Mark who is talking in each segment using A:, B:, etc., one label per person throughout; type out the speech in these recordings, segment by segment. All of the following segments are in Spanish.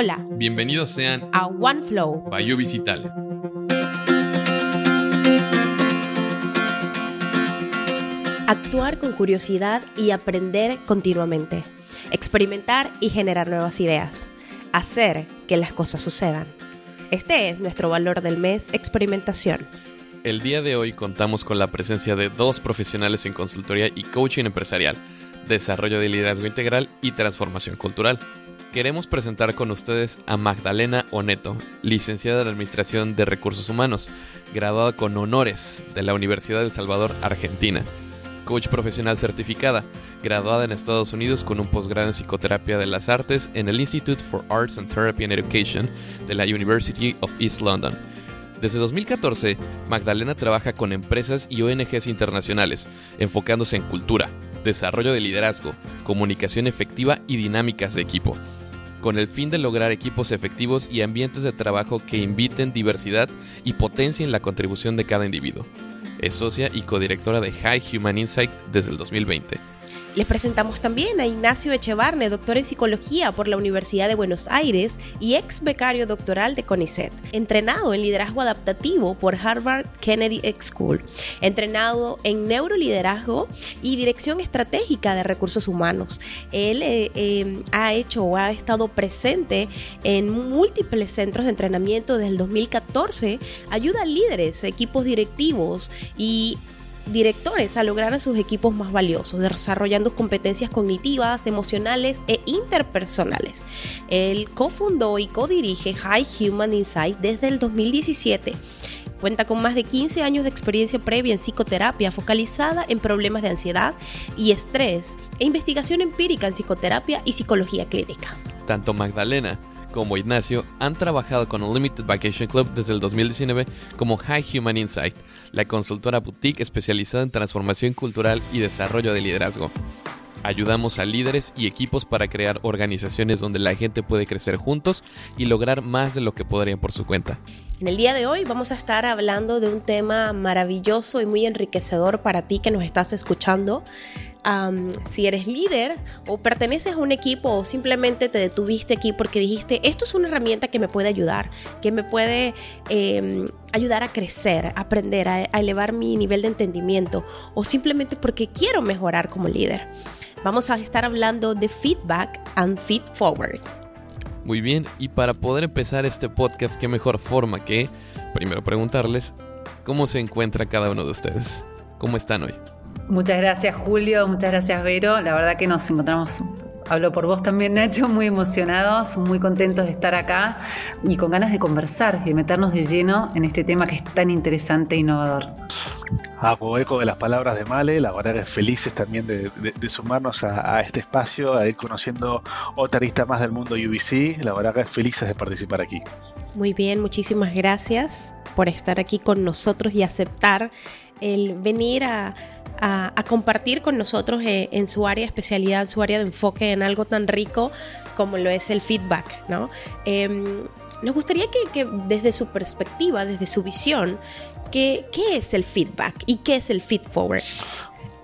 A: Hola.
B: Bienvenidos sean
A: a OneFlow
B: by Visitale.
A: Actuar con curiosidad y aprender continuamente. Experimentar y generar nuevas ideas. Hacer que las cosas sucedan. Este es nuestro valor del mes, experimentación.
B: El día de hoy contamos con la presencia de dos profesionales en consultoría y coaching empresarial, desarrollo de liderazgo integral y transformación cultural. Queremos presentar con ustedes a Magdalena Oneto, licenciada en Administración de Recursos Humanos, graduada con honores de la Universidad del Salvador, Argentina, coach profesional certificada, graduada en Estados Unidos con un posgrado en Psicoterapia de las Artes en el Institute for Arts and Therapy and Education de la University of East London. Desde 2014, Magdalena trabaja con empresas y ONGs internacionales, enfocándose en cultura, desarrollo de liderazgo, comunicación efectiva y dinámicas de equipo con el fin de lograr equipos efectivos y ambientes de trabajo que inviten diversidad y potencien la contribución de cada individuo. Es socia y codirectora de High Human Insight desde el 2020
A: les presentamos también a Ignacio Echevarne, doctor en psicología por la Universidad de Buenos Aires y ex becario doctoral de CONICET, entrenado en liderazgo adaptativo por Harvard Kennedy School, entrenado en neuroliderazgo y dirección estratégica de recursos humanos. Él eh, eh, ha hecho o ha estado presente en múltiples centros de entrenamiento desde el 2014, ayuda a líderes, equipos directivos y directores a lograr a sus equipos más valiosos, desarrollando competencias cognitivas, emocionales e interpersonales. Él cofundó y codirige High Human Insight desde el 2017. Cuenta con más de 15 años de experiencia previa en psicoterapia focalizada en problemas de ansiedad y estrés e investigación empírica en psicoterapia y psicología clínica.
B: Tanto Magdalena como Ignacio han trabajado con Unlimited Vacation Club desde el 2019 como High Human Insight, la consultora boutique especializada en transformación cultural y desarrollo de liderazgo. Ayudamos a líderes y equipos para crear organizaciones donde la gente puede crecer juntos y lograr más de lo que podrían por su cuenta.
A: En el día de hoy vamos a estar hablando de un tema maravilloso y muy enriquecedor para ti que nos estás escuchando. Si eres líder o perteneces a un equipo o simplemente te detuviste aquí porque dijiste, esto es una herramienta que me puede ayudar, que me puede em, ayudar a crecer, a aprender, a elevar mi nivel de entendimiento o simplemente porque quiero mejorar como líder vamos a estar hablando de feedback and feed forward.
B: Muy bien, y para poder empezar este podcast, qué mejor forma que primero preguntarles cómo se encuentra cada uno de ustedes. ¿Cómo están hoy?
C: Muchas gracias Julio, muchas gracias Vero. La verdad que nos encontramos hablo por vos también, Nacho, muy emocionados, muy contentos de estar acá y con ganas de conversar y de meternos de lleno en este tema que es tan interesante e innovador.
D: Hago eco de las palabras de Male, la verdad que felices también de, sumarnos a, este espacio, a ir conociendo otra arista más del mundo UBC, la verdad que felices de participar aquí.
A: Muy bien, muchísimas gracias por estar aquí con nosotros y aceptar el venir a, compartir con nosotros eh, en, su área de especialidad, en su área de enfoque, en algo tan rico como lo es el feedback, ¿no? Em, nos gustaría que, desde su perspectiva, desde su visión, ¿qué, ¿qué es el feedback y qué es el feed forward?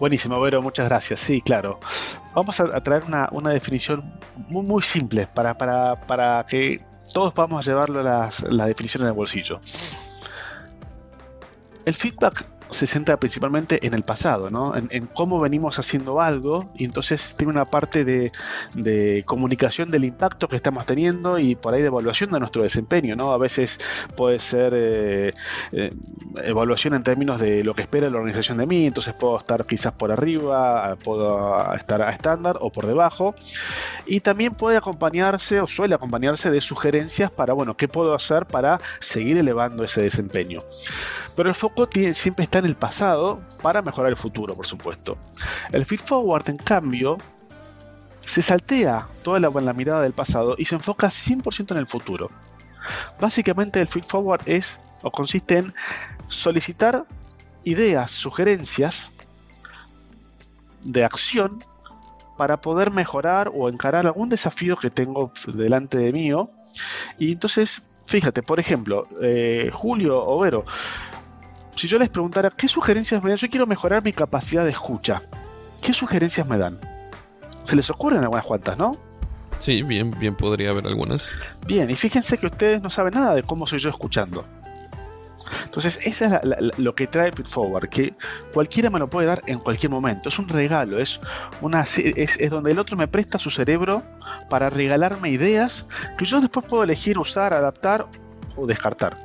D: Buenísimo, Vero, muchas gracias. Sí, claro. Vamos a, traer una, definición muy, muy simple para, para, que todos podamos llevarlo a las, la definición en el bolsillo. El feedback se centra principalmente en el pasado, ¿no? en, cómo venimos haciendo algo y entonces tiene una parte de, comunicación del impacto que estamos teniendo y por ahí de evaluación de nuestro desempeño. ¿no? A veces puede ser eh, eh, evaluación en términos de lo que espera la organización de mí, entonces puedo estar quizás por arriba, puedo estar a estándar o por debajo. Y también puede acompañarse o suele acompañarse de sugerencias para, bueno, ¿qué puedo hacer para seguir elevando ese desempeño? Pero el foco tiene, siempre está en el pasado para mejorar el futuro, por supuesto. El feed forward, en cambio, se saltea toda la, la mirada del pasado y se enfoca 100% en el futuro. Básicamente el feed forward es o consiste en solicitar ideas, sugerencias de acción para poder mejorar o encarar algún desafío que tengo delante de mí. Y entonces, fíjate, por ejemplo, eh, Julio Overo, si yo les preguntara, ¿qué sugerencias me dan? Yo quiero mejorar mi capacidad de escucha. ¿Qué sugerencias me dan? Se les ocurren algunas cuantas, ¿no?
B: Sí, bien, bien podría haber algunas.
D: Bien, y fíjense que ustedes no saben nada de cómo soy yo escuchando. Entonces, eso es lo que trae Forward, que cualquiera me lo puede dar en cualquier momento. Es un regalo, es, una, es, es, donde el otro me presta su cerebro para regalarme ideas que yo después puedo elegir usar, adaptar o descartar.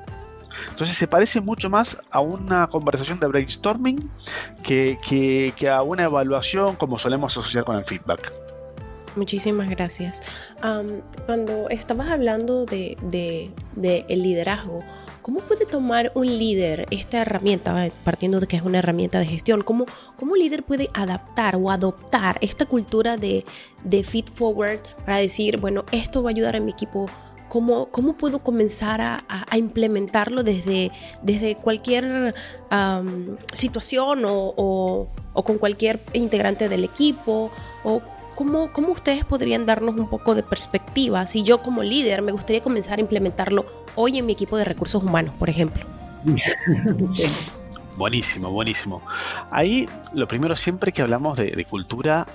D: Entonces se parece mucho más a una conversación de brainstorming que, que, a una evaluación como solemos asociar con el feedback.
A: Muchísimas gracias. cuando estabas hablando de, de, el liderazgo, ¿Cómo puede tomar un líder esta herramienta, partiendo de que es una herramienta de gestión? ¿Cómo, cómo un líder puede adaptar o adoptar esta cultura de, de feed forward para decir, bueno, esto va a ayudar a mi equipo ¿Cómo, cómo puedo comenzar a, implementarlo desde, desde cualquier situación o, con cualquier integrante del equipo? ¿O cómo, cómo, ustedes podrían darnos un poco de perspectiva? Si yo como líder me gustaría comenzar a implementarlo hoy en mi equipo de recursos humanos, por ejemplo.
D: Buenísimo, buenísimo. Ahí lo primero siempre que hablamos de cultura,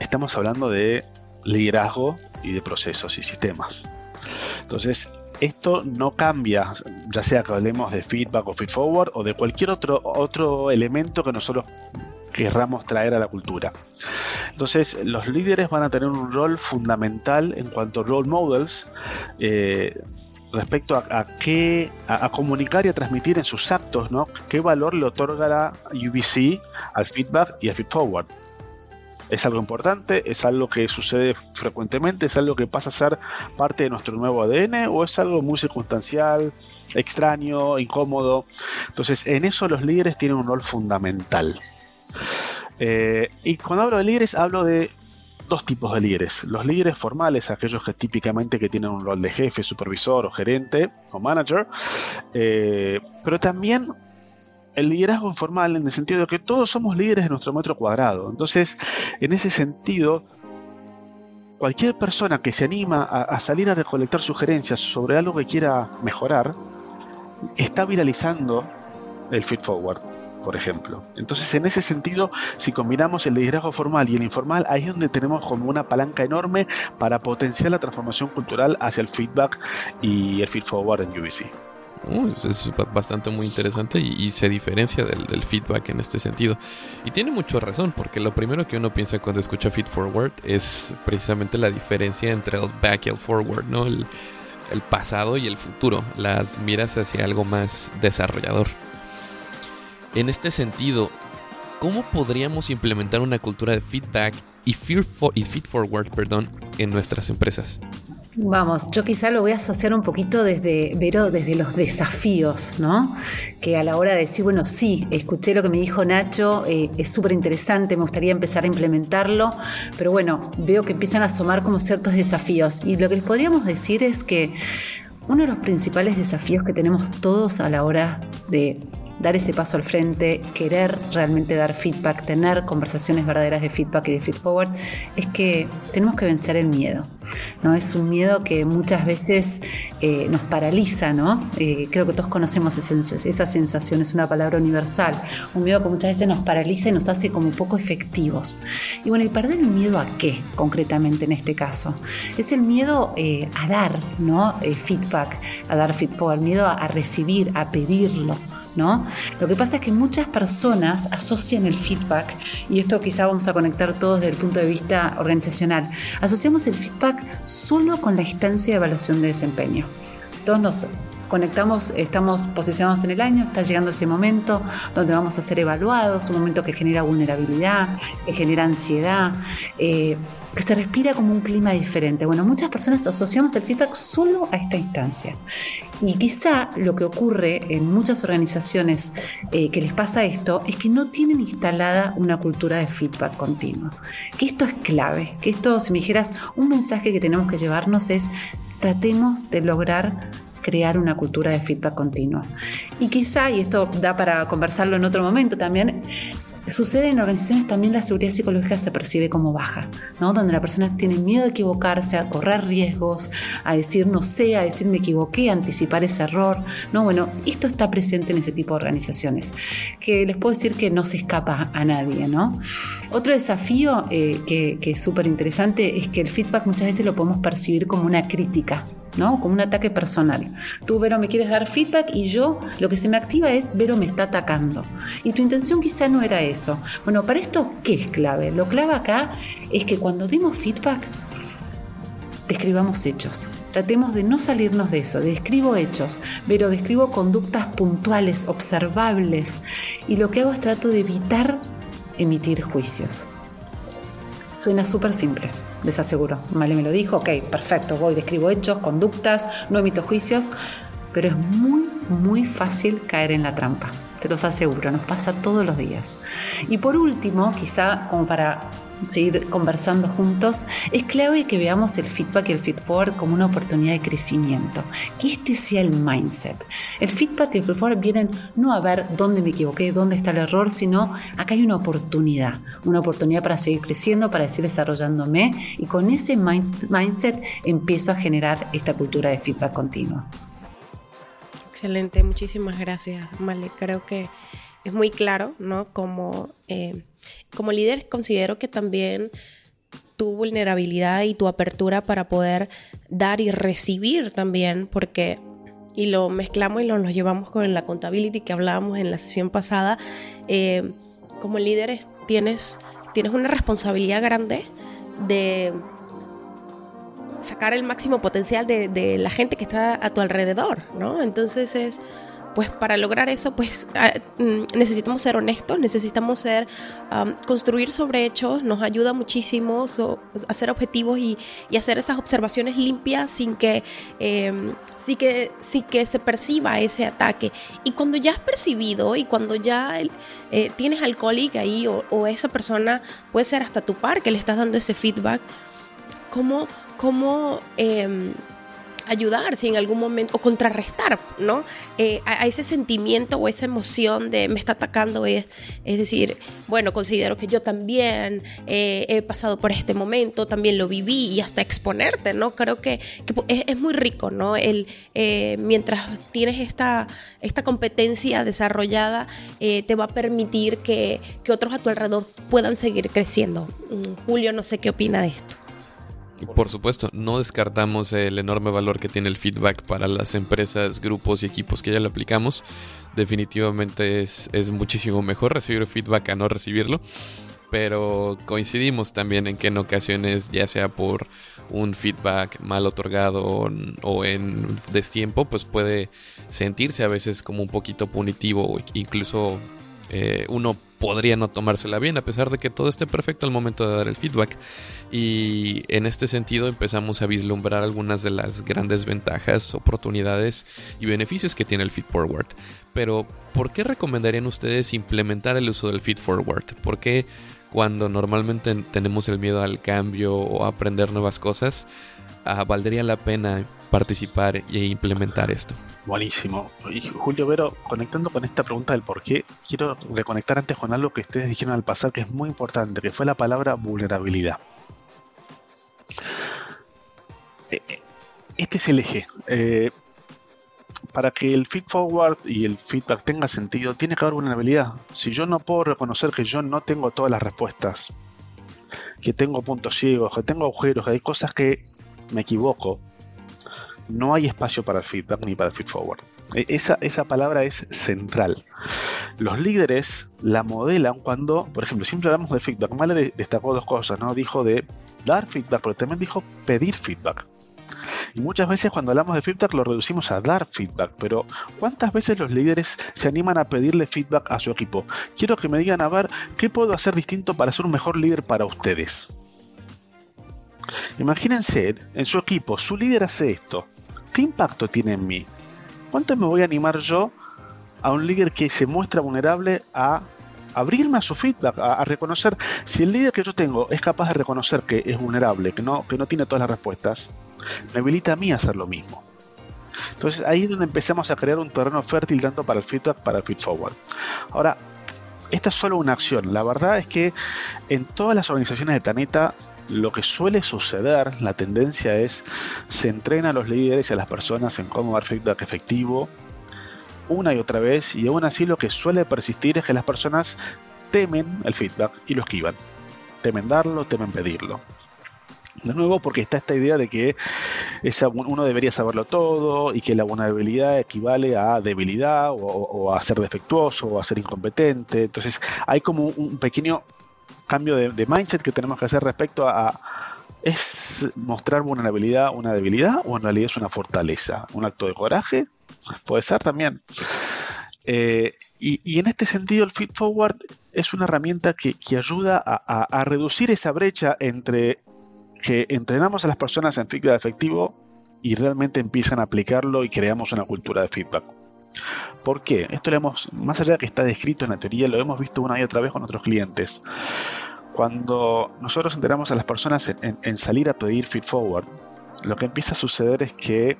D: estamos hablando de liderazgo y de procesos y sistemas. Entonces, esto no cambia, ya sea que hablemos de feedback o feed forward o de cualquier otro, otro elemento que nosotros querramos traer a la cultura. Entonces, los líderes van a tener un rol fundamental en cuanto a role models eh, respecto a, qué a, comunicar y a transmitir en sus actos, ¿no? ¿Qué valor le otorga la UBC al feedback y al feed forward? Es algo importante, es algo que sucede frecuentemente, es algo que pasa a ser parte de nuestro nuevo ADN o es algo muy circunstancial, extraño, incómodo. Entonces, en eso los líderes tienen un rol fundamental. Eh, y cuando hablo de líderes, hablo de dos tipos de líderes. Los líderes formales, aquellos que típicamente que tienen un rol de jefe, supervisor o gerente o manager, eh, pero también el liderazgo informal en el sentido de que todos somos líderes de nuestro metro cuadrado. Entonces, en ese sentido, cualquier persona que se anima a, salir a recolectar sugerencias sobre algo que quiera mejorar, está viralizando el feed forward, por ejemplo. Entonces, en ese sentido, si combinamos el liderazgo formal y el informal, ahí es donde tenemos como una palanca enorme para potenciar la transformación cultural hacia el feedback y el feed forward en UBC
B: es, bastante muy interesante y, se diferencia del, feedback en este sentido. Y tiene mucha razón, porque lo primero que uno piensa cuando escucha feed forward es precisamente la diferencia entre el back y el forward, ¿no? El, el pasado y el futuro, las miras hacia algo más desarrollador. En este sentido, ¿cómo podríamos implementar una cultura de feedback y, feed forward perdón, en nuestras empresas?
C: Vamos, yo quizá lo voy a asociar un poquito desde, Vero, desde los desafíos, ¿no? Que a la hora de decir, bueno, sí, escuché lo que me dijo Nacho, eh, es súper interesante, me gustaría empezar a implementarlo, pero bueno, veo que empiezan a asomar como ciertos desafíos. Y lo que les podríamos decir es que uno de los principales desafíos que tenemos todos a la hora de dar ese paso al frente, querer realmente dar feedback, tener conversaciones verdaderas de feedback y de feed forward, es que tenemos que vencer el miedo. ¿no? Es un miedo que muchas veces eh, nos paraliza, ¿no? Eh, creo que todos conocemos esa, sensación, es una palabra universal. Un miedo que muchas veces nos paraliza y nos hace como poco efectivos. Y bueno, ¿y perder el miedo a qué concretamente en este caso? Es el miedo eh, a dar, ¿no? feedback, a dar feedback, el miedo a recibir, a pedirlo. ¿No? Lo que pasa es que muchas personas asocian el feedback, y esto quizá vamos a conectar todos desde el punto de vista organizacional, asociamos el feedback solo con la instancia de evaluación de desempeño. Todos nos conectamos, estamos posicionados en el año, está llegando ese momento donde vamos a ser evaluados, un momento que genera vulnerabilidad, que genera ansiedad, eh, que se respira como un clima diferente. Bueno, muchas personas asociamos el feedback solo a esta instancia. Y quizá lo que ocurre en muchas organizaciones eh, que les pasa esto es que no tienen instalada una cultura de feedback continuo. Que esto es clave, que esto, si me dijeras, un mensaje que tenemos que llevarnos es tratemos de lograr crear una cultura de feedback continuo. Y quizá, y esto da para conversarlo en otro momento también, Sucede en organizaciones también la seguridad psicológica se percibe como baja, ¿no? donde la persona tiene miedo a equivocarse, a correr riesgos, a decir no sé, a decir me equivoqué, a anticipar ese error. ¿no? Bueno, esto está presente en ese tipo de organizaciones, que les puedo decir que no se escapa a nadie. ¿no? Otro desafío eh, que, es súper interesante es que el feedback muchas veces lo podemos percibir como una crítica. ¿no? Como un ataque personal. Tú, Vero, me quieres dar feedback y yo lo que se me activa es, Vero me está atacando. Y tu intención quizá no era eso. Bueno, para esto, ¿qué es clave? Lo clave acá es que cuando demos feedback, describamos hechos. Tratemos de no salirnos de eso, describo hechos, pero describo conductas puntuales, observables, y lo que hago es trato de evitar emitir juicios. Suena súper simple, les aseguro. Male me lo dijo, ok, perfecto, voy, describo hechos, conductas, no emito juicios, pero es muy, muy fácil caer en la trampa. Te los aseguro, nos pasa todos los días. Y por último, quizá como para seguir conversando juntos, es clave que veamos el feedback y el feedforward como una oportunidad de crecimiento, que este sea el mindset. El feedback y el feedforward vienen no a ver dónde me equivoqué, dónde está el error, sino acá hay una oportunidad, una oportunidad para seguir creciendo, para seguir desarrollándome y con ese mindset empiezo a generar esta cultura de feedback continuo.
A: Excelente, muchísimas gracias, Male. Creo que es muy claro, ¿no? Como... Eh, como líder considero que también tu vulnerabilidad y tu apertura para poder dar y recibir también, porque, y lo mezclamos y lo, nos llevamos con la contabilidad que hablábamos en la sesión pasada, eh, como líder tienes, tienes una responsabilidad grande de sacar el máximo potencial de, de, la gente que está a tu alrededor, ¿no? Entonces es pues para lograr eso, pues ah, mm, necesitamos ser honestos, necesitamos ser, construir sobre hechos, nos ayuda muchísimo hacer objetivos y, hacer esas observaciones limpias sin que, em, sí que, sí que se perciba ese ataque. Y cuando ya has percibido y cuando ya eh, tienes al ahí o, esa persona, puede ser hasta tu par que le estás dando ese feedback, ¿cómo, cómo em, ayudar si en algún momento, o contrarrestar, ¿no? Eh, a, ese sentimiento o esa emoción de me está atacando, es, es decir, bueno, considero que yo también eh, he pasado por este momento, también lo viví y hasta exponerte, ¿no? Creo que, es, muy rico, ¿no? El, eh, mientras tienes esta, esta competencia desarrollada, te va a permitir que, que otros a tu alrededor puedan seguir creciendo. Mm, Julio, no sé qué opina de esto.
B: Por supuesto, no descartamos el enorme valor que tiene el feedback para las empresas, grupos y equipos que ya lo aplicamos. Definitivamente es, muchísimo mejor recibir feedback a no recibirlo. Pero coincidimos también en que en ocasiones, ya sea por un feedback mal otorgado o en destiempo, pues puede sentirse a veces como un poquito punitivo, incluso eh, uno podría no tomársela bien, a pesar de que todo esté perfecto al momento de dar el feedback. Y en este sentido empezamos a vislumbrar algunas de las grandes ventajas, oportunidades y beneficios que tiene el feed forward. Pero, ¿por qué recomendarían ustedes implementar el uso del feed forward? ¿Por qué cuando normalmente tenemos el miedo al cambio o a aprender nuevas cosas, ah, valdría la pena participar e implementar esto?
D: Buenísimo. Y Julio Vero, conectando con esta pregunta del por qué, quiero reconectar antes con algo que ustedes dijeron al pasar que es muy importante, que fue la palabra vulnerabilidad. Eh, eh, este es el eje. Eh, para que el feed forward y el feedback tenga sentido, tiene que haber vulnerabilidad. Si yo no puedo reconocer que yo no tengo todas las respuestas, que tengo puntos ciegos, que tengo agujeros, que hay cosas que me equivoco, no hay espacio para el feedback ni para el feed forward. E, esa, esa palabra es central. Los líderes la modelan cuando, por ejemplo, siempre hablamos de feedback. Male destacó dos cosas, ¿no? Dijo de dar feedback, pero también dijo pedir feedback. Y muchas veces cuando hablamos de feedback lo reducimos a dar feedback, pero ¿cuántas veces los líderes se animan a pedirle feedback a su equipo? Quiero que me digan, a ver, ¿qué puedo hacer distinto para ser un mejor líder para ustedes? Imagínense, en su equipo, su líder hace esto. ¿Qué impacto tiene en mí? ¿Cuánto me voy a animar yo a un líder que se muestra vulnerable a abrirme a su feedback, a, reconocer si el líder que yo tengo es capaz de reconocer que es vulnerable, que no, que no tiene todas las respuestas, me habilita a mí a hacer lo mismo. Entonces ahí es donde empezamos a crear un terreno fértil tanto para el feedback para el feed forward. Ahora, esta es solo una acción. La verdad es que en todas las organizaciones del planeta lo que suele suceder, la tendencia es, se entrena a los líderes y a las personas en cómo dar feedback efectivo una y otra vez y aún así lo que suele persistir es que las personas temen el feedback y lo esquivan. Temen darlo, temen pedirlo. De nuevo, porque está esta idea de que uno debería saberlo todo y que la vulnerabilidad equivale a debilidad o, a ser defectuoso o a ser incompetente. Entonces hay como un pequeño cambio de, mindset que tenemos que hacer respecto a, ¿Es mostrar vulnerabilidad una debilidad o en realidad es una fortaleza? ¿Un acto de coraje? Puede ser también. Eh, y, en este sentido el Feed Forward es una herramienta que, ayuda a, reducir esa brecha entre que entrenamos a las personas en feedback efectivo y realmente empiezan a aplicarlo y creamos una cultura de feedback. ¿Por qué? Esto lo hemos, más allá de que está descrito en la teoría, lo hemos visto una y otra vez con nuestros clientes. Cuando nosotros enteramos a las personas en, salir a pedir feed forward, lo que empieza a suceder es que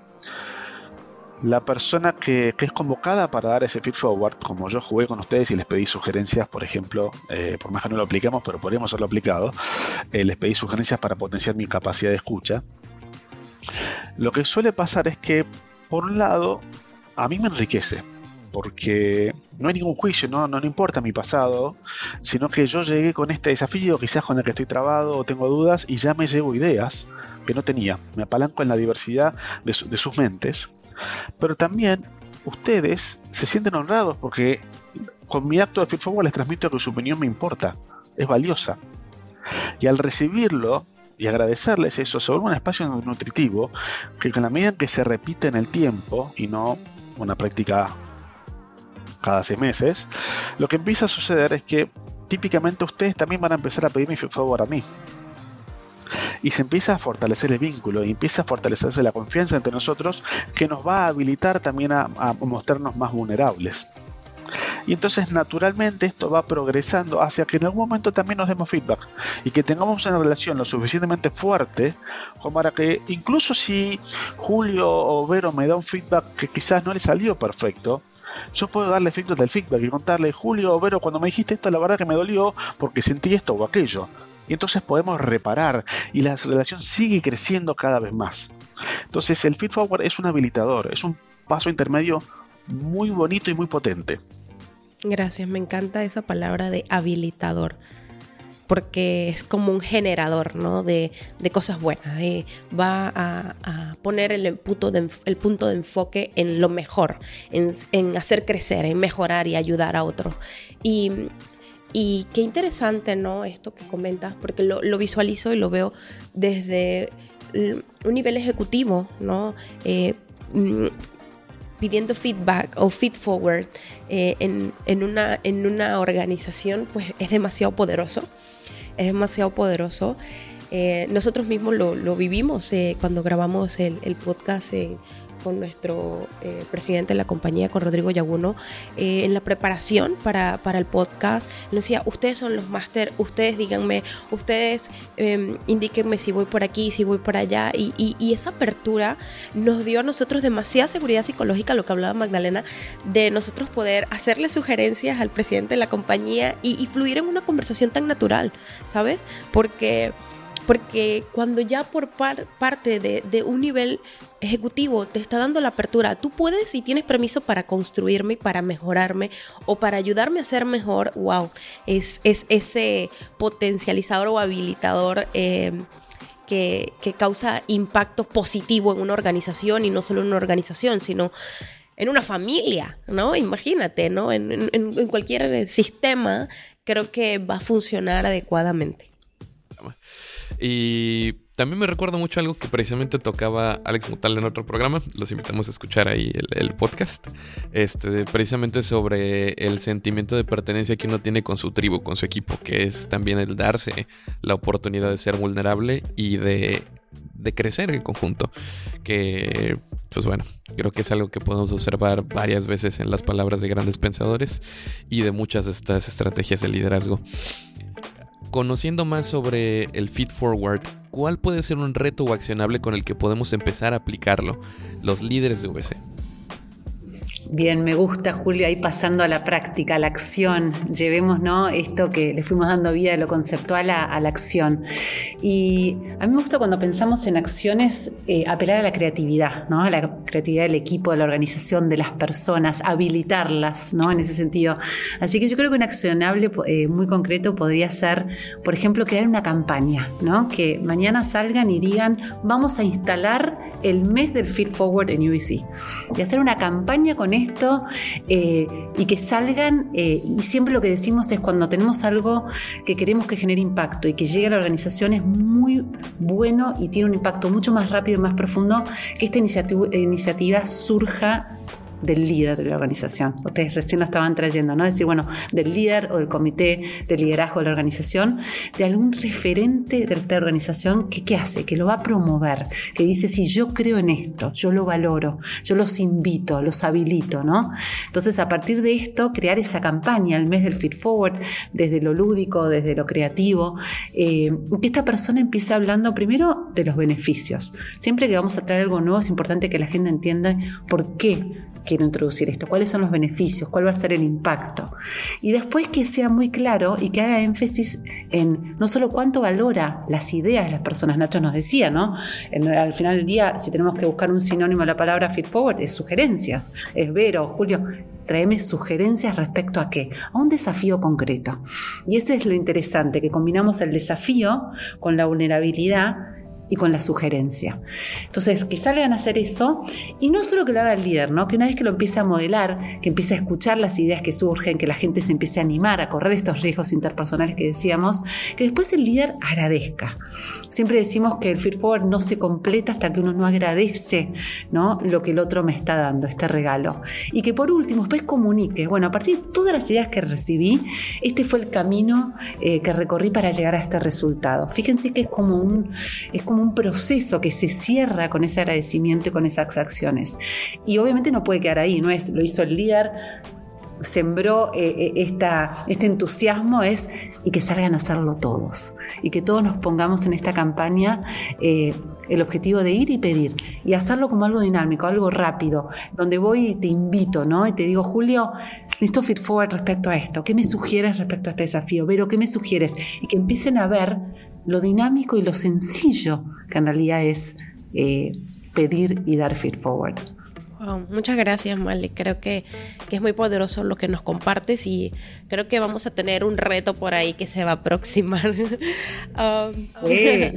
D: la persona que, es convocada para dar ese feed forward, como yo jugué con ustedes y les pedí sugerencias, por ejemplo, eh, por más que no lo aplicamos, pero podríamos haberlo aplicado, eh, les pedí sugerencias para potenciar mi capacidad de escucha. Lo que suele pasar es que, por un lado, a mí me enriquece, porque no hay ningún juicio, no, no, importa mi pasado, sino que yo llegué con este desafío, quizás con el que estoy trabado o tengo dudas, y ya me llevo ideas que no tenía. Me apalanco en la diversidad de, sus mentes. Pero también ustedes se sienten honrados porque con mi acto de Forward les transmito que su opinión me importa, es valiosa. Y al recibirlo y agradecerles eso, se vuelve un espacio nutritivo que con la medida en que se repite en el tiempo y no una práctica cada seis meses, lo que empieza a suceder es que típicamente ustedes también van a empezar a pedirme favor a mí. Y se empieza a fortalecer el vínculo y empieza a fortalecerse la confianza entre nosotros que nos va a habilitar también a, mostrarnos más vulnerables. Y entonces naturalmente esto va progresando hacia que en algún momento también nos demos feedback y que tengamos una relación lo suficientemente fuerte como para que incluso si Julio o me da un feedback que quizás no le salió perfecto, yo puedo darle efectos del feedback y contarle, Julio, Vero, cuando me dijiste esto, la verdad que me dolió porque sentí esto o aquello. Y entonces podemos reparar y la relación sigue creciendo cada vez más. Entonces el feed forward es un habilitador, es un paso intermedio muy bonito y muy potente.
A: Gracias, me encanta esa palabra de habilitador porque es como un generador ¿no? de, cosas buenas. Va a, poner el punto, de, el punto de enfoque en lo mejor, en, hacer crecer, en mejorar y ayudar a otros. Y, qué interesante ¿no? esto que comentas, porque lo, visualizo y lo veo desde un nivel ejecutivo, ¿no? Eh, mm, pidiendo feedback o feed forward eh, en, una, en una organización, pues es demasiado poderoso es demasiado poderoso. Eh, nosotros mismos lo, vivimos eh, cuando grabamos el, el podcast con nuestro eh, presidente de la compañía, con Rodrigo Yaguno, en la preparación para, para, el podcast. Nos decía, ustedes son los máster, ustedes díganme, ustedes eh, indíquenme si voy por aquí, si voy por allá. Y, y, esa apertura nos dio a nosotros demasiada seguridad psicológica, lo que hablaba Magdalena, de nosotros poder hacerle sugerencias al presidente de la compañía y, fluir en una conversación tan natural, ¿sabes? Porque porque cuando ya por parte de, un nivel ejecutivo te está dando la apertura, tú puedes y tienes permiso para construirme, para mejorarme o para ayudarme a ser mejor, wow, es, es ese potencializador o habilitador. Eh, que, causa impacto positivo en una organización y no solo en una organización, sino en una familia, ¿no? Imagínate, ¿no? en cualquier sistema creo que va a funcionar adecuadamente.
B: Y también me recuerda mucho algo que precisamente tocaba Alex Mutal en otro programa. Los invitamos a escuchar ahí el, podcast. Este, precisamente sobre el sentimiento de pertenencia que uno tiene con su tribu, con su equipo, que es también el darse la oportunidad de ser vulnerable y de, de crecer en conjunto. Que, pues bueno, creo que es algo que podemos observar varias veces en las palabras de grandes pensadores y de muchas de estas estrategias de liderazgo. Conociendo más sobre el Feed Forward, ¿cuál puede ser un reto o accionable con el que podemos empezar a aplicarlo los líderes de VC?
C: Bien, me gusta, Julio, ahí pasando a la práctica, a la acción. Llevemos ¿no? esto que le fuimos dando vida de lo conceptual a, la acción. Y a mí me gusta cuando pensamos en acciones eh, apelar a la creatividad, ¿no? a la creatividad del equipo, de la organización, de las personas, habilitarlas ¿no? en ese sentido. Así que yo creo que un accionable eh, muy concreto podría ser, por ejemplo, crear una campaña, ¿no? que mañana salgan y digan, vamos a instalar el mes del Feed Forward en UBC. Y hacer una campaña con esto eh, y que salgan, eh, y siempre lo que decimos es cuando tenemos algo que queremos que genere impacto y que llegue a la organización es muy bueno y tiene un impacto mucho más rápido y más profundo que esta iniciativa, iniciativa surja del líder de la organización. Ustedes recién lo estaban trayendo, ¿no? Es decir, bueno, del líder o del comité de liderazgo de la organización, de algún referente de esta organización que ¿qué hace? Que lo va a promover, que dice, sí, yo creo en esto, yo lo valoro, yo los invito, los habilito, ¿no? Entonces, a partir de esto, crear esa campaña, el mes del Feed Forward, desde lo lúdico, desde lo creativo, eh, que esta persona empiece hablando primero de los beneficios. Siempre que vamos a traer algo nuevo es importante que la gente entienda por qué quiero introducir esto, cuáles son los beneficios, cuál va a ser el impacto. Y después que sea muy claro y que haga énfasis en no solo cuánto valora las ideas de las personas, Nacho nos decía, ¿no? al final del día, si tenemos que buscar un sinónimo de la palabra feed forward, es sugerencias, es Vero, Julio, tráeme sugerencias respecto a qué, a un desafío concreto. Y ese es lo interesante, que combinamos el desafío con la vulnerabilidad y con la sugerencia. Entonces, que salgan a hacer eso y no solo que lo haga el líder, ¿no? que una vez que lo empiece a modelar, que empiece a escuchar las ideas que surgen, que la gente se empiece a animar a correr estos riesgos interpersonales que decíamos, que después el líder agradezca. Siempre decimos que el feed forward no se completa hasta que uno no agradece ¿no? lo que el otro me está dando, este regalo. Y que por último, después comunique, bueno, a partir de todas las ideas que recibí, este fue el camino eh, que recorrí para llegar a este resultado. Fíjense que es como un... Es como un proceso que se cierra con ese agradecimiento y con esas acciones. Y obviamente no puede quedar ahí, no es lo hizo el líder, sembró eh, eh, esta, este entusiasmo es y que salgan a hacerlo todos y que todos nos pongamos en esta campaña eh, el objetivo de ir y pedir y hacerlo como algo dinámico, algo rápido, donde voy y te invito, ¿no? Y te digo, Julio, necesito feed forward respecto a esto, ¿qué me sugieres respecto a este desafío? Vero, ¿qué me sugieres? Y que empiecen a ver lo dinámico y lo sencillo que en realidad es eh, pedir y dar feed forward.
A: muchas gracias, Mali. Creo que, es muy poderoso lo que nos compartes y creo que vamos a tener un reto por ahí que se va a aproximar.
C: um, sí,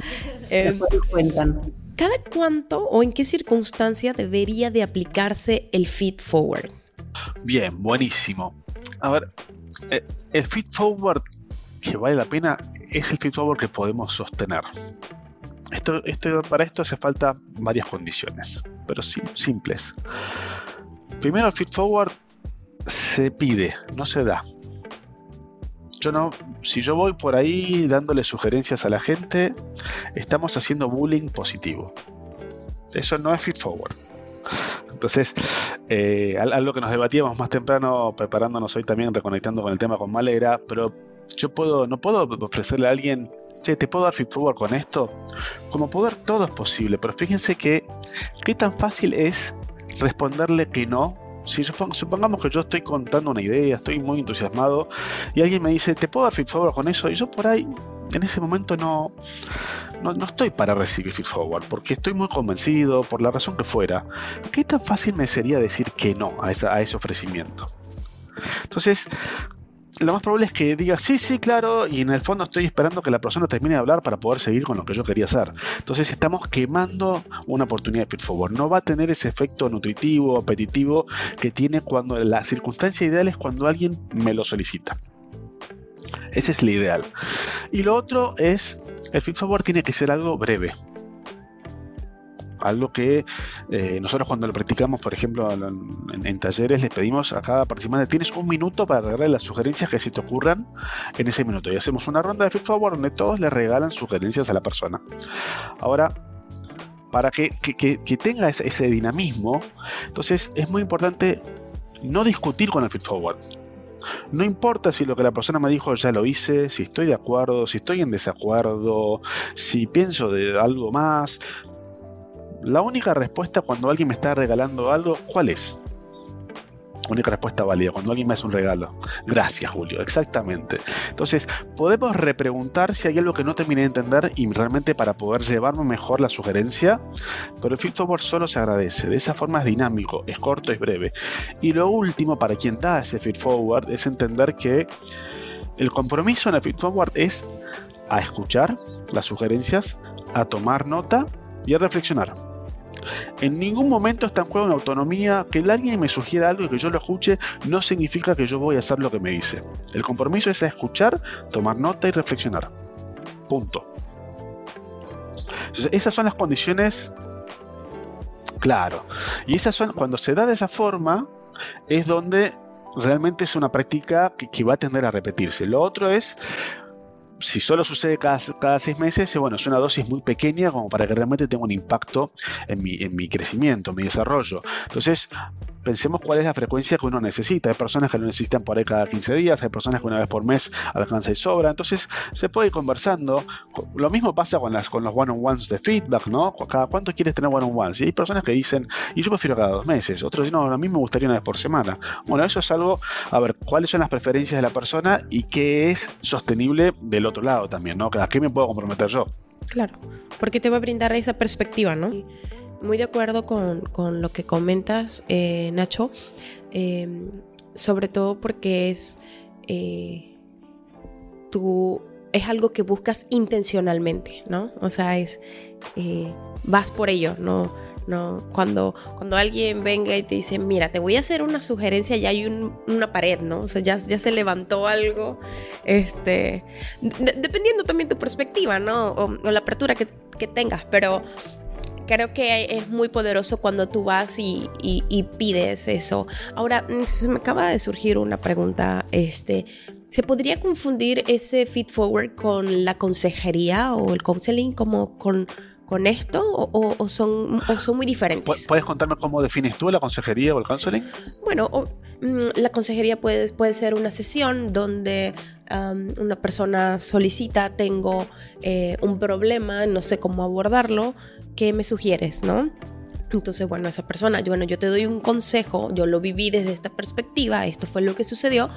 C: eh, cuentan.
A: ¿Cada cuánto o en qué circunstancia debería de aplicarse el feed forward?
D: Bien, buenísimo. A ver, eh, el feed forward que vale la pena es el forward que podemos sostener. Esto, esto, para esto hace falta varias condiciones, pero simples. Primero, el feed forward se pide, no se da. Yo no, si yo voy por ahí dándole sugerencias a la gente, estamos haciendo bullying positivo. Eso no es feed forward. Entonces, eh, algo que nos debatíamos más temprano, preparándonos hoy también, reconectando con el tema con Malera, pero yo puedo, no puedo ofrecerle a alguien, che, te puedo dar feed forward con esto. Como poder todo es posible, pero fíjense que qué tan fácil es responderle que no. Si supongamos que yo estoy contando una idea, estoy muy entusiasmado y alguien me dice, ¿te puedo dar feed forward con eso? Y yo por ahí, en ese momento no, no, estoy para recibir feed forward, porque estoy muy convencido, por la razón que fuera. ¿Qué tan fácil me sería decir que no a, a ese ofrecimiento? Entonces, lo más probable es que diga sí, sí, claro, y en el fondo estoy esperando que la persona termine de hablar para poder seguir con lo que yo quería hacer. Entonces estamos quemando una oportunidad de feed forward. No va a tener ese efecto nutritivo, apetitivo que tiene cuando la circunstancia ideal es cuando alguien me lo solicita. Ese es el ideal. Y lo otro es, el feed forward tiene que ser algo breve algo que eh, nosotros cuando lo practicamos, por ejemplo, en, talleres, les pedimos a cada participante, tienes un minuto para regalar las sugerencias que se te ocurran en ese minuto. Y hacemos una ronda de feed forward donde todos le regalan sugerencias a la persona. Ahora, para que, tenga ese, ese, dinamismo, entonces es muy importante no discutir con el feed forward. No importa si lo que la persona me dijo ya lo hice, si estoy de acuerdo, si estoy en desacuerdo, si pienso de algo más, la única respuesta cuando alguien me está regalando algo, ¿cuál es? Única respuesta válida, cuando alguien me hace un regalo. Gracias, Julio, exactamente. Entonces, podemos repreguntar si hay algo que no terminé de entender y realmente para poder llevarme mejor la sugerencia, pero el feed forward solo se agradece. De esa forma es dinámico, es corto, es breve. Y lo último, para quien da ese feed es entender que el compromiso en el feed forward es a escuchar las sugerencias, a tomar nota y a reflexionar. En ningún momento está en juego una autonomía. Que alguien me sugiera algo y que yo lo escuche no significa que yo voy a hacer lo que me dice. El compromiso es escuchar, tomar nota y reflexionar. Punto. esas son las condiciones. Claro. Y esas son, cuando se da de esa forma, es donde realmente es una práctica que, que va a tender a repetirse. Lo otro es si solo sucede cada, cada seis meses, bueno, es una dosis muy pequeña como para que realmente tenga un impacto en mi, en mi crecimiento, en mi desarrollo. Entonces, pensemos cuál es la frecuencia que uno necesita. Hay personas que lo necesitan por ahí cada 15 días, hay personas que una vez por mes alcanza y sobra. Entonces, se puede ir conversando. Lo mismo pasa con, las, con los one-on-ones de feedback, ¿no? Cada cuánto quieres tener one-on-ones. Y hay personas que dicen, y yo prefiero cada dos meses. Otros dicen, no, a mí me gustaría una vez por semana. Bueno, eso es algo, a ver, cuáles son las preferencias de la persona y qué es sostenible del otro lado también, ¿no? ¿A qué me puedo comprometer yo?
A: Claro, porque te va a brindar esa perspectiva, ¿no? Muy de acuerdo con, con lo que comentas, eh, Nacho, eh, sobre todo porque es, eh, tú, es algo que buscas intencionalmente, ¿no? O sea, es, vas por ello, ¿no? ¿no? Cuando, cuando alguien venga y te dice, mira, te voy a hacer una sugerencia, ya hay una pared, ¿no? O sea, ya, ya se levantó algo, este, dependiendo también tu perspectiva, ¿no? O, la apertura que, tengas, pero creo que es muy poderoso cuando tú vas y, y, pides eso. Ahora, mm, se me acaba de surgir una pregunta, este, ¿se podría confundir ese feed forward con la consejería o el counseling como con con esto o, son, son muy diferentes?
D: ¿Puedes contarme cómo defines tú la consejería o el counseling?
A: Bueno, mm, la consejería puede, puede ser una sesión donde una persona solicita, tengo eh, un problema, no sé cómo abordarlo, ¿qué me sugieres, no? Entonces, bueno, esa persona, yo, bueno, yo te doy un consejo, yo lo viví desde esta perspectiva, esto fue lo que sucedió,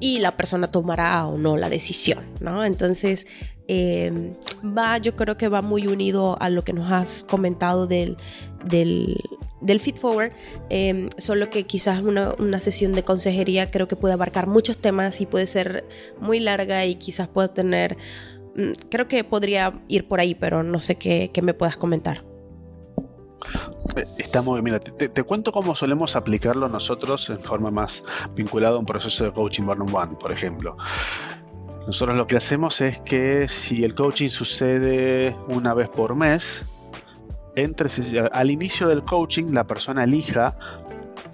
A: y la persona tomará o no la decisión, ¿no? Entonces, eh, va, yo creo que va muy unido a lo que nos has comentado del, del, del feed forward, eh, solo que quizás una, una, sesión de consejería creo que puede abarcar muchos temas y puede ser muy larga y quizás pueda tener, creo que podría ir por ahí, pero no sé qué, me puedas comentar.
D: Estamos, mira, te, te, cuento cómo solemos aplicarlo nosotros en forma más vinculada a un proceso de coaching one on one, por ejemplo. Nosotros lo que hacemos es que si el coaching sucede una vez por mes, entre, al inicio del coaching la persona elija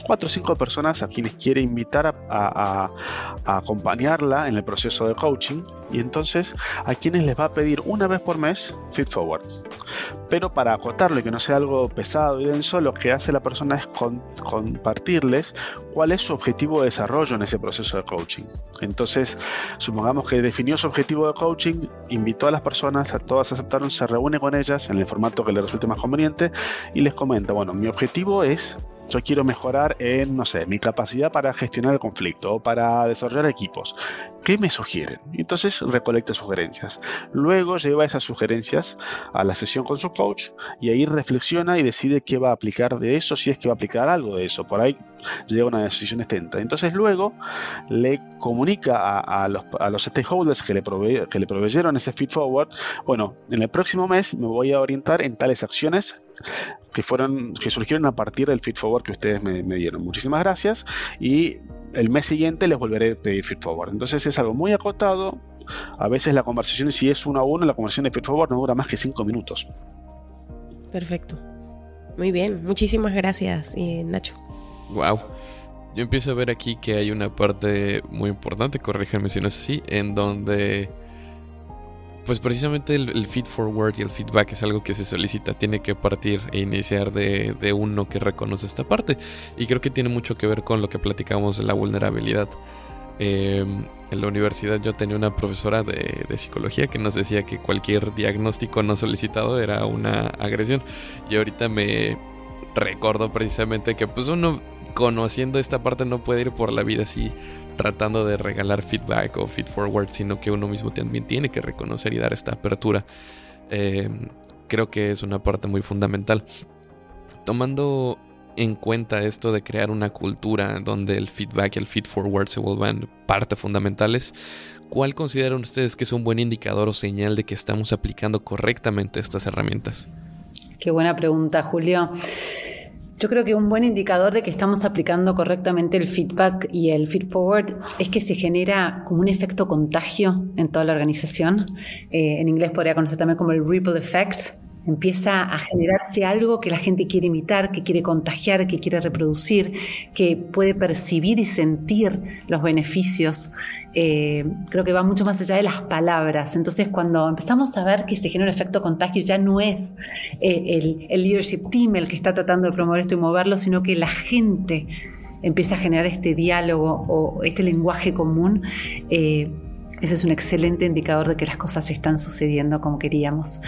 D: cuatro o cinco personas a quienes quiere invitar a, acompañarla en el proceso de coaching y entonces a quienes les va a pedir una vez por mes feed forwards. Pero para acotarlo y que no sea algo pesado y denso, lo que hace la persona es compartirles cuál es su objetivo de desarrollo en ese proceso de coaching. Entonces, supongamos que definió su objetivo de coaching, invitó a las personas, a todas aceptaron, se reúne con ellas en el formato que le resulte más conveniente y les comenta, bueno, mi objetivo es yo quiero mejorar en, no sé, mi capacidad para gestionar el conflicto o para desarrollar equipos. ¿Qué me sugieren? Entonces recolecta sugerencias. Luego lleva esas sugerencias a la sesión con su coach y ahí reflexiona y decide qué va a aplicar de eso, si es que va a aplicar algo de eso. Por ahí llega una decisión extensa. Entonces luego le comunica a, los, a los, stakeholders que le, que le proveyeron ese feed forward, bueno, en el próximo mes me voy a orientar en tales acciones que fueron que surgieron a partir del feed forward que ustedes me, me dieron. Muchísimas gracias y el mes siguiente les volveré a pedir feed forward. Entonces es algo muy acotado. A veces la conversación, si es uno a uno, la conversación de feed forward no dura más que cinco minutos.
A: Perfecto. Muy bien. Muchísimas gracias, eh, Nacho.
B: Wow. Yo empiezo a ver aquí que hay una parte muy importante, corrígeme si no es así, en donde pues precisamente el, feed forward y el feedback es algo que se solicita, tiene que partir e iniciar de, uno que reconoce esta parte. Y creo que tiene mucho que ver con lo que platicamos de la vulnerabilidad. Em, en la universidad yo tenía una profesora de, psicología que nos decía que cualquier diagnóstico no solicitado era una agresión. Y ahorita me, recuerdo precisamente que pues uno conociendo esta parte no puede ir por la vida así tratando de regalar feedback o feed forward, sino que uno mismo también tiene que reconocer y dar esta apertura. Eh, creo que es una parte muy fundamental. Tomando en cuenta esto de crear una cultura donde el feedback y el feed forward se vuelvan parte fundamentales, ¿cuál consideran ustedes que es un buen indicador o señal de que estamos aplicando correctamente estas herramientas?
C: Qué buena pregunta, Julio. Yo creo que un buen indicador de que estamos aplicando correctamente el feedback y el feed forward es que se genera como un efecto contagio en toda la organización. Eh, en inglés podría conocer también como el ripple effect, Empieza a generarse algo que la gente quiere imitar, que quiere contagiar, que quiere reproducir, que puede percibir y sentir los beneficios. Eh, creo que va mucho más allá de las palabras. Entonces, cuando empezamos a ver que se genera un efecto contagio, ya no es eh, el, leadership team el que está tratando de promover esto y moverlo, sino que la gente empieza a generar este diálogo o este lenguaje común. Eh, ese es un excelente indicador de que las cosas están sucediendo como queríamos.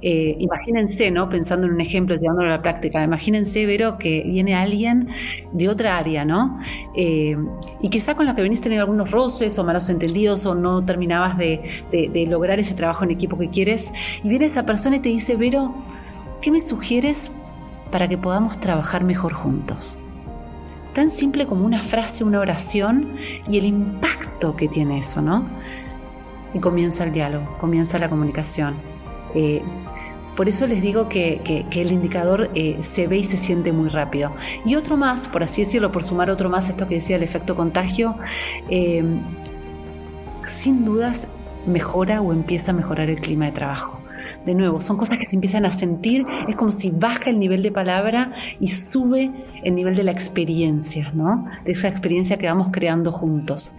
C: Eh, imagínense, ¿no? Pensando en un ejemplo, llevándolo a la práctica, imagínense, Vero, que viene alguien de otra área, ¿no? Eh, y quizá con la que venís teniendo algunos roces o malos entendidos o no terminabas de, de lograr ese trabajo en equipo que quieres, y viene esa persona y te dice, Vero, ¿qué me sugieres para que podamos trabajar mejor juntos? tan simple como una frase, una oración y el impacto que tiene eso, ¿no? Y comienza el diálogo, comienza la comunicación. Eh, por eso les digo que, el indicador eh, se ve y se siente muy rápido. Y otro más, por así decirlo, por sumar otro más, esto que decía el efecto contagio, eh, sin dudas mejora o empieza a mejorar el clima de trabajo de nuevo, son cosas que se empiezan a sentir, es como si baja el nivel de palabra y sube el nivel de la experiencia, ¿no? De esa experiencia que vamos creando juntos.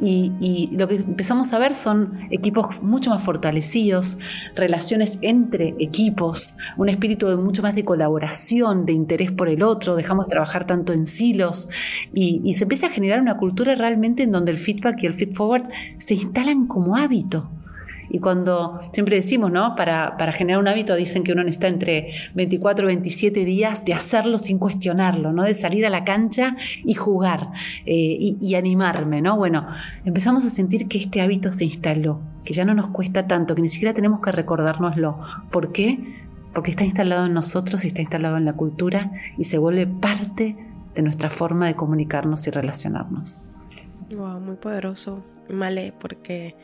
C: Y, lo que empezamos a ver son equipos mucho más fortalecidos, relaciones entre equipos, un espíritu de mucho más de colaboración, de interés por el otro, dejamos trabajar tanto en silos y, y se empieza a generar una cultura realmente en donde el feedback y el feed forward se instalan como hábito. Y cuando siempre decimos, ¿no? Para, generar un hábito dicen que uno necesita entre 24 y 27 días de hacerlo sin cuestionarlo, ¿no? De salir a la cancha y jugar eh, y, animarme, ¿no? Bueno, empezamos a sentir que este hábito se instaló, que ya no nos cuesta tanto, que ni siquiera tenemos que recordárnoslo. ¿Por qué? Porque está instalado en nosotros y está instalado en la cultura y se vuelve parte de nuestra forma de comunicarnos y relacionarnos.
A: Wow, muy poderoso, Male, porque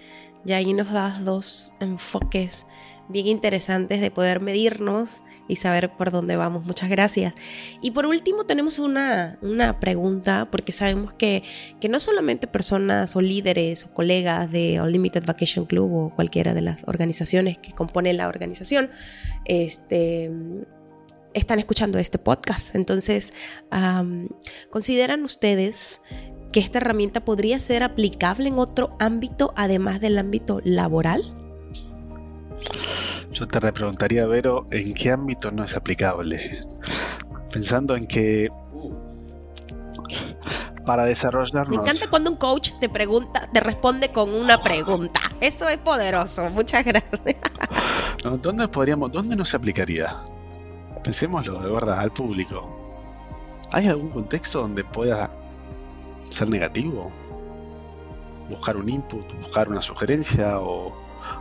A: y ahí nos das dos enfoques bien interesantes de poder medirnos y saber por dónde vamos. Muchas gracias. Y por último tenemos una, pregunta, porque sabemos que, que, no solamente personas o líderes o colegas de Unlimited Vacation Club o cualquiera de las organizaciones que componen la organización, este, están escuchando este podcast. Entonces, ¿consideran ustedes que esta herramienta podría ser aplicable en otro ámbito además del ámbito laboral?
D: Yo te repreguntaría, Vero, ¿en qué ámbito no es aplicable? Pensando en que para desarrollarnos.
A: Me encanta cuando un coach te pregunta, te responde con una pregunta. Eso es poderoso. Muchas gracias.
D: ¿Dónde podríamos, dónde no se aplicaría? Pensémoslo, de verdad, al público. ¿Hay algún contexto donde pueda ser negativo, buscar un input, buscar una sugerencia o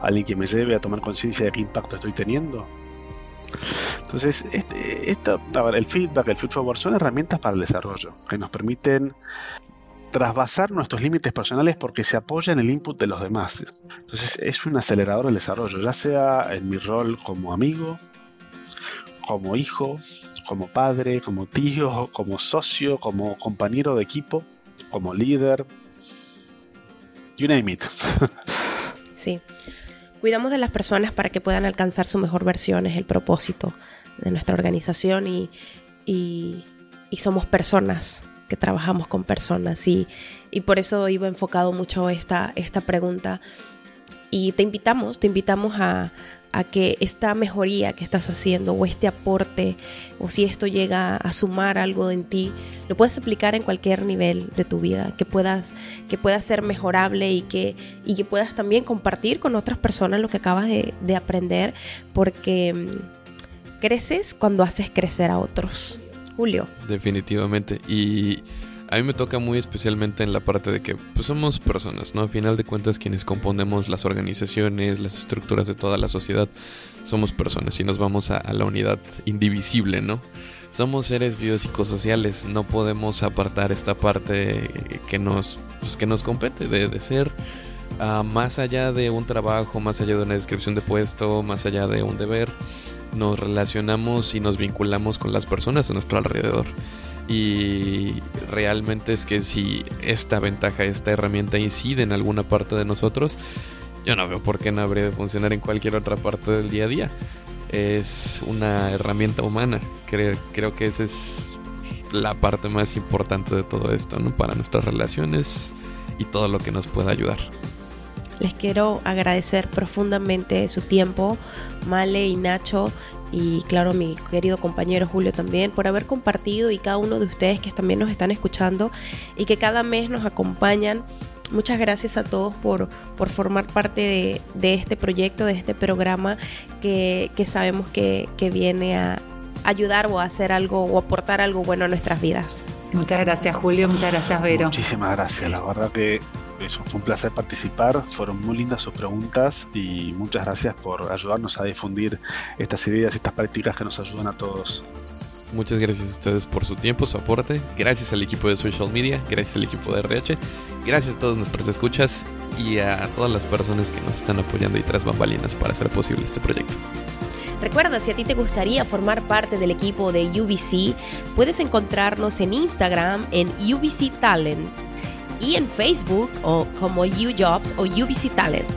D: alguien que me lleve a tomar conciencia de qué impacto estoy teniendo. Entonces, este, el feedback, el feedback son herramientas para el desarrollo que nos permiten trasvasar nuestros límites personales porque se apoya en el input de los demás. Entonces, es un acelerador del desarrollo, ya sea en mi rol como amigo, como hijo, como padre, como tío, como socio, como compañero de equipo como líder. You name it.
A: sí. Cuidamos de las personas para que puedan alcanzar su mejor versión, es el propósito de nuestra organización y, y, somos personas que trabajamos con personas y, y, por eso iba enfocado mucho esta, esta pregunta. Y te invitamos, te invitamos a, a que esta mejoría que estás haciendo o este aporte o si esto llega a sumar algo en ti, lo puedes aplicar en cualquier nivel de tu vida, que puedas, que ser mejorable y que, y que puedas también compartir con otras personas lo que acabas de, de aprender porque mm, creces cuando haces crecer a otros. Julio.
B: Definitivamente. Y a mí me toca muy especialmente en la parte de que pues, somos personas, ¿no? A final de cuentas quienes componemos las organizaciones, las estructuras de toda la sociedad, somos personas y nos vamos a, la unidad indivisible, ¿no? Somos seres biopsicosociales, no podemos apartar esta parte que nos, pues, que nos compete de, ser ah, más allá de un trabajo, más allá de una descripción de puesto, más allá de un deber, nos relacionamos y nos vinculamos con las personas a nuestro alrededor. Y realmente es que si esta ventaja, esta herramienta incide en alguna parte de nosotros, yo no veo por qué no habría de funcionar en cualquier otra parte del día a día. Es una herramienta humana. Creo, creo que esa es la parte más importante de todo esto, ¿no? Para nuestras relaciones y todo lo que nos pueda ayudar.
A: Les quiero agradecer profundamente su tiempo, Male y Nacho, y claro, mi querido compañero Julio también, por haber compartido y cada uno de ustedes que también nos están escuchando y que cada mes nos acompañan. Muchas gracias a todos por, por formar parte de, este proyecto, de este programa que, sabemos que, que viene a ayudar o a hacer algo o aportar algo bueno a nuestras vidas.
C: Muchas gracias Julio, muchas gracias Vero.
D: Muchísimas gracias, la verdad que eso, fue un placer participar, fueron muy lindas sus preguntas y muchas gracias por ayudarnos a difundir estas ideas, estas prácticas que nos ayudan a todos.
B: Muchas gracias a ustedes por su tiempo, su aporte. Gracias al equipo de social media, gracias al equipo de RH, gracias a todos nuestros escuchas y a todas las personas que nos están apoyando y tras bambalinas para hacer posible este proyecto.
A: Recuerda, si a ti te gustaría formar parte del equipo de UBC, puedes encontrarnos en Instagram en UBC Talent y en Facebook o como UJobs o UBC Talent.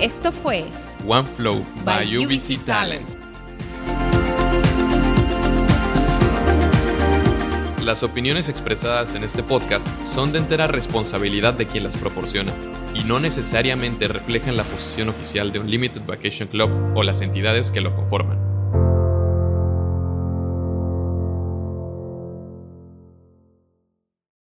A: Esto fue
B: OneFlow by, by UBC Talent. Las opiniones expresadas en este podcast son de entera responsabilidad de quien las proporciona y no necesariamente reflejan la posición oficial de un Limited Vacation Club o las entidades que lo conforman.